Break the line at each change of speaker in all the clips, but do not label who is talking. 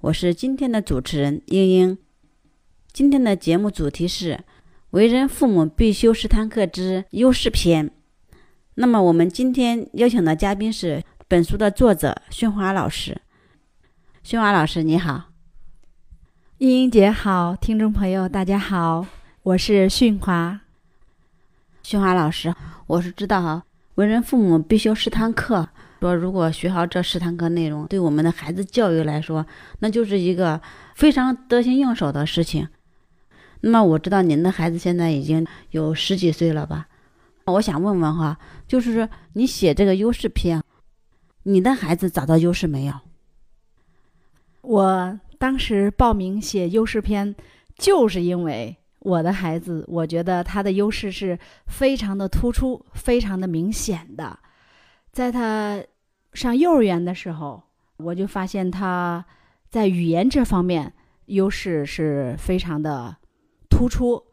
我是今天的主持人英英。今天的节目主题是为人父母必修十堂课之优势篇。那么，我们今天邀请的嘉宾是本书的作者训华老师。训华老师，你好。
英英姐好，听众朋友大家好，我是训华。
训华老师，我是知道哈。为人父母必修十堂课，说如果学好这十堂课内容，对我们的孩子教育来说，那就是一个非常得心应手的事情。那么我知道您的孩子现在已经有十几岁了吧？我想问问哈，就是说你写这个优势篇，你的孩子找到优势没有？
我当时报名写优势篇，就是因为。我的孩子，我觉得他的优势是非常的突出，非常的明显的。在他上幼儿园的时候，我就发现他在语言这方面优势是非常的突出。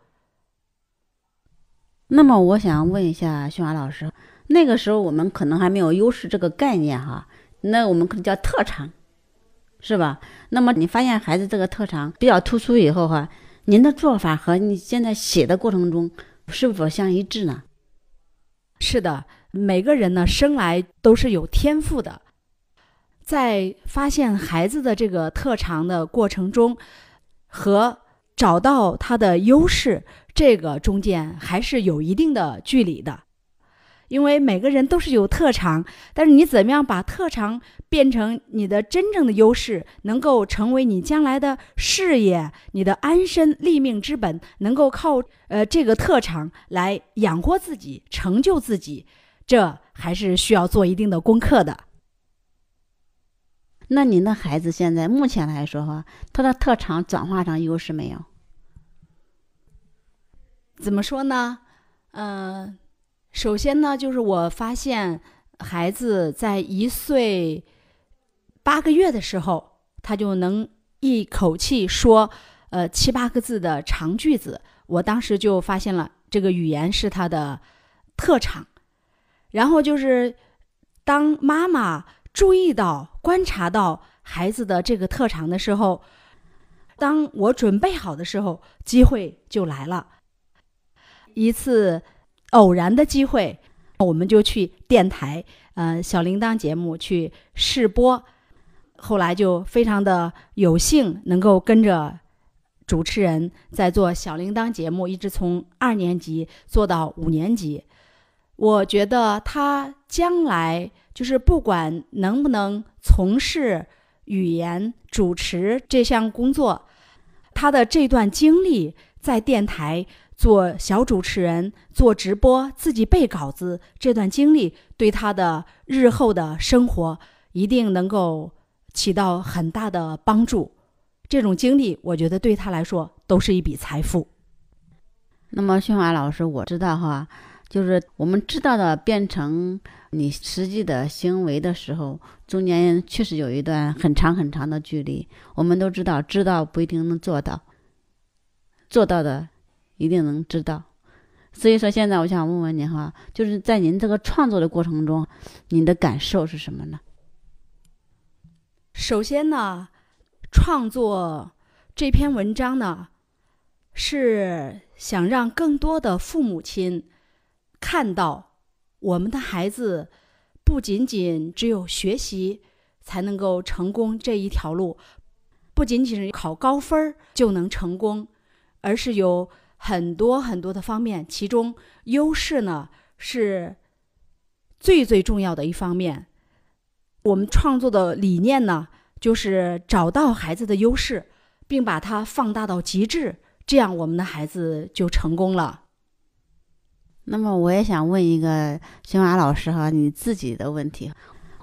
那么，我想问一下训华老师，那个时候我们可能还没有优势这个概念哈，那我们可能叫特长，是吧？那么你发现孩子这个特长比较突出以后哈。您的做法和你现在写的过程中是否相一致呢？
是的，每个人呢生来都是有天赋的，在发现孩子的这个特长的过程中，和找到他的优势这个中间还是有一定的距离的。因为每个人都是有特长，但是你怎么样把特长变成你的真正的优势，能够成为你将来的事业、你的安身立命之本，能够靠呃这个特长来养活自己、成就自己，这还是需要做一定的功课的。
那您的孩子现在目前来说哈，他的特长转化成优势没有？
怎么说呢？嗯。首先呢，就是我发现孩子在一岁八个月的时候，他就能一口气说呃七八个字的长句子。我当时就发现了这个语言是他的特长。然后就是当妈妈注意到、观察到孩子的这个特长的时候，当我准备好的时候，机会就来了。一次。偶然的机会，我们就去电台，呃，小铃铛节目去试播。后来就非常的有幸能够跟着主持人在做小铃铛节目，一直从二年级做到五年级。我觉得他将来就是不管能不能从事语言主持这项工作，他的这段经历在电台。做小主持人、做直播、自己背稿子，这段经历对他的日后的生活一定能够起到很大的帮助。这种经历，我觉得对他来说都是一笔财富。
那么，训华老师，我知道哈，就是我们知道的变成你实际的行为的时候，中间确实有一段很长很长的距离。我们都知道，知道不一定能做到，做到的。一定能知道，所以说现在我想问问您哈，就是在您这个创作的过程中，您的感受是什么呢？
首先呢，创作这篇文章呢，是想让更多的父母亲看到，我们的孩子不仅仅只有学习才能够成功这一条路，不仅仅是考高分就能成功，而是有。很多很多的方面，其中优势呢是最最重要的一方面。我们创作的理念呢，就是找到孩子的优势，并把它放大到极致，这样我们的孩子就成功了。
那么，我也想问一个新华老师哈，你自己的问题：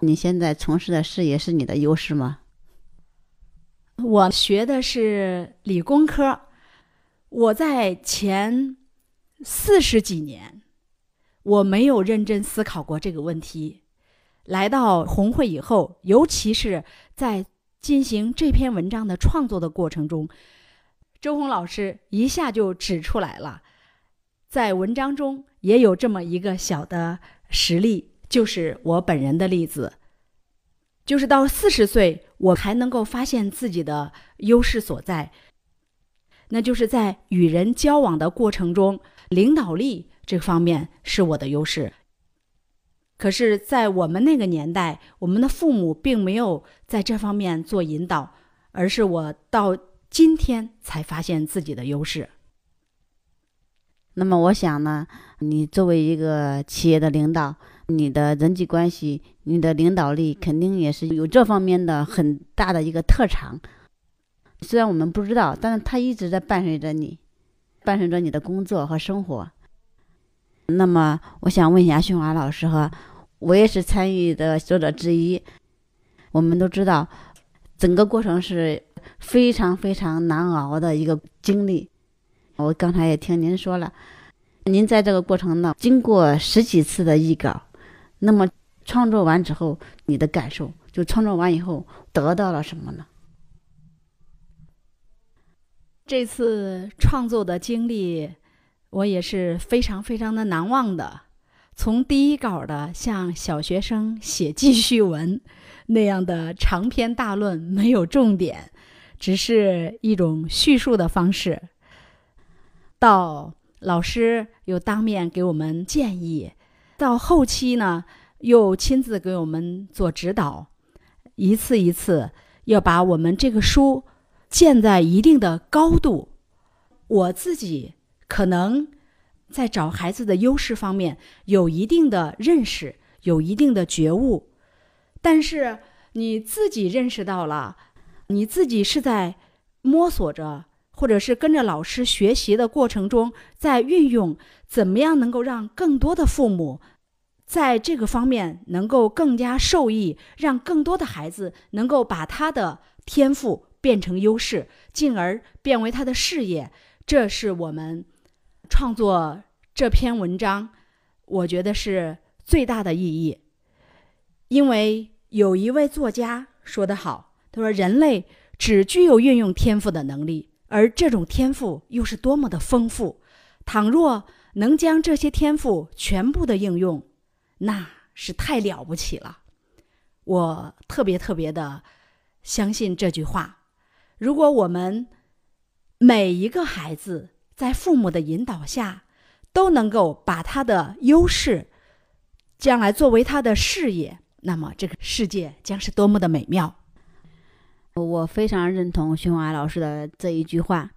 你现在从事的事业是你的优势吗？
我学的是理工科，我在前四十几年，我没有认真思考过这个问题。来到红会以后，尤其是在进行这篇文章的创作的过程中，周红老师一下就指出来了，在文章中也有这么一个小的实例，就是我本人的例子，就是到四十岁，我还能够发现自己的优势所在，那就是在与人交往的过程中，领导力这方面是我的优势。可是，在我们那个年代，我们的父母并没有在这方面做引导，而是我到今天才发现自己的优势。
那么，我想呢，你作为一个企业的领导，你的人际关系、你的领导力，肯定也是有这方面的很大的一个特长。虽然我们不知道，但是它一直在伴随着你，伴随着你的工作和生活。那么，我想问一下训华老师哈。我也是参与的作者之一。我们都知道，整个过程是非常非常难熬的一个经历。我刚才也听您说了，您在这个过程呢，经过十几次的译稿，那么创作完之后，你的感受，就创作完以后得到了什么呢？
这次创作的经历，我也是非常非常的难忘的。从第一稿的像小学生写记叙文那样的长篇大论，没有重点，只是一种叙述的方式，到老师又当面给我们建议，到后期呢又亲自给我们做指导，一次一次要把我们这个书建在一定的高度。我自己可能。在找孩子的优势方面有一定的认识，有一定的觉悟，但是你自己认识到了，你自己是在摸索着，或者是跟着老师学习的过程中，在运用怎么样能够让更多的父母在这个方面能够更加受益，让更多的孩子能够把他的天赋变成优势，进而变为他的事业，这是我们。创作这篇文章，我觉得是最大的意义。因为有一位作家说得好，他说：“人类只具有运用天赋的能力，而这种天赋又是多么的丰富。倘若能将这些天赋全部的应用，那是太了不起了。”我特别特别的相信这句话。如果我们每一个孩子，在父母的引导下，都能够把他的优势将来作为他的事业，那么这个世界将是多么的美妙。
我非常认同熊华老师的这一句话，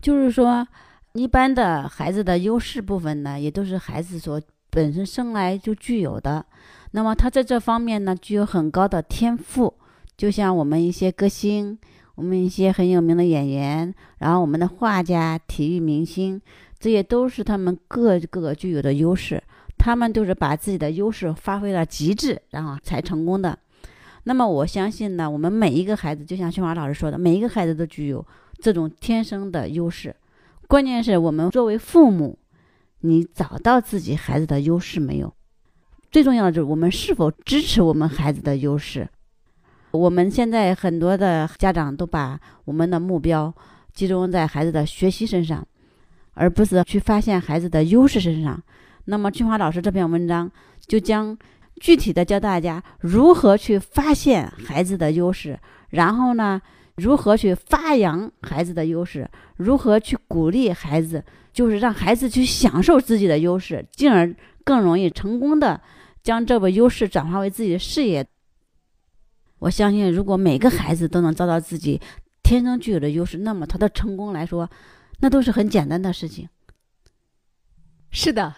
就是说，一般的孩子的优势部分呢，也都是孩子所本身生来就具有的。那么他在这方面呢，具有很高的天赋，就像我们一些歌星。我们一些很有名的演员，然后我们的画家、体育明星，这些都是他们各个具有的优势。他们都是把自己的优势发挥到极致，然后才成功的。那么我相信呢，我们每一个孩子，就像清华老师说的，每一个孩子都具有这种天生的优势。关键是我们作为父母，你找到自己孩子的优势没有？最重要的就是我们是否支持我们孩子的优势。我们现在很多的家长都把我们的目标集中在孩子的学习身上，而不是去发现孩子的优势身上。那么，清华老师这篇文章就将具体的教大家如何去发现孩子的优势，然后呢，如何去发扬孩子的优势，如何去鼓励孩子，就是让孩子去享受自己的优势，进而更容易成功的将这个优势转化为自己的事业。我相信，如果每个孩子都能找到自己天生具有的优势，那么他的成功来说，那都是很简单的事情。
是的，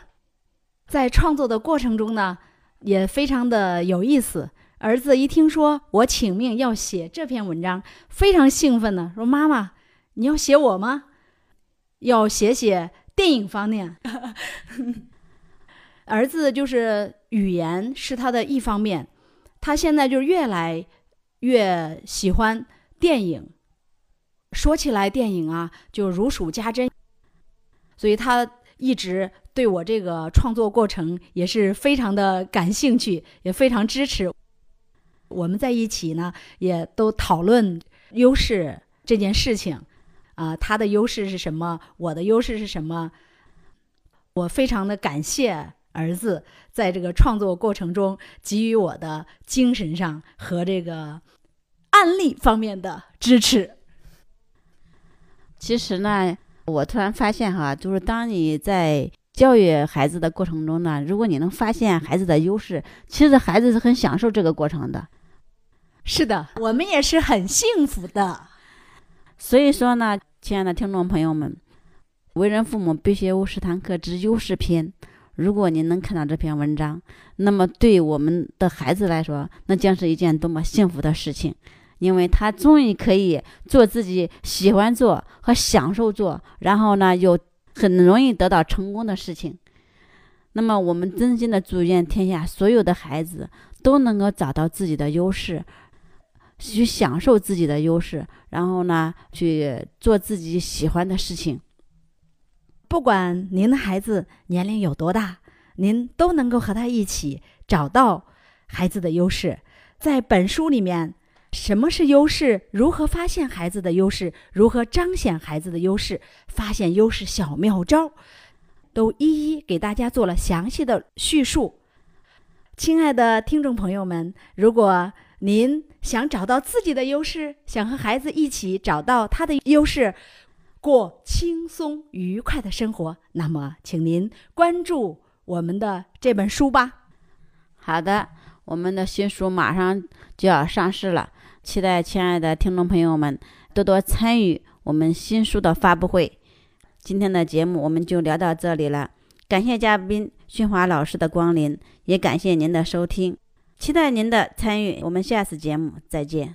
在创作的过程中呢，也非常的有意思。儿子一听说我请命要写这篇文章，非常兴奋的说：“妈妈，你要写我吗？要写写电影方面。”儿子就是语言是他的一方面。他现在就越来越喜欢电影，说起来电影啊，就如数家珍，所以他一直对我这个创作过程也是非常的感兴趣，也非常支持。我们在一起呢，也都讨论优势这件事情，啊，他的优势是什么？我的优势是什么？我非常的感谢儿子在这个创作过程中给予我的精神上和这个案例方面的支持。
其实呢，我突然发现哈，就是当你在教育孩子的过程中呢，如果你能发现孩子的优势，其实孩子是很享受这个过程的。
是的，我们也是很幸福的。
所以说呢，亲爱的听众朋友们，为人父母必学无十堂课之优势篇。如果您能看到这篇文章，那么对我们的孩子来说，那将是一件多么幸福的事情，因为他终于可以做自己喜欢做和享受做，然后呢又很容易得到成功的事情。那么我们真心的祝愿天下所有的孩子都能够找到自己的优势。去享受自己的优势，然后呢，去做自己喜欢的事情。
不管您的孩子年龄有多大，您都能够和他一起找到孩子的优势。在本书里面，什么是优势？如何发现孩子的优势？如何彰显孩子的优势？发现优势小妙招，都一一给大家做了详细的叙述。亲爱的听众朋友们，如果您想找到自己的优势，想和孩子一起找到他的优势，过轻松愉快的生活，那么，请您关注我们的这本书吧。
好的，我们的新书马上就要上市了，期待亲爱的听众朋友们多多参与我们新书的发布会。今天的节目我们就聊到这里了，感谢嘉宾训华老师的光临，也感谢您的收听。期待您的参与，我们下次节目再见。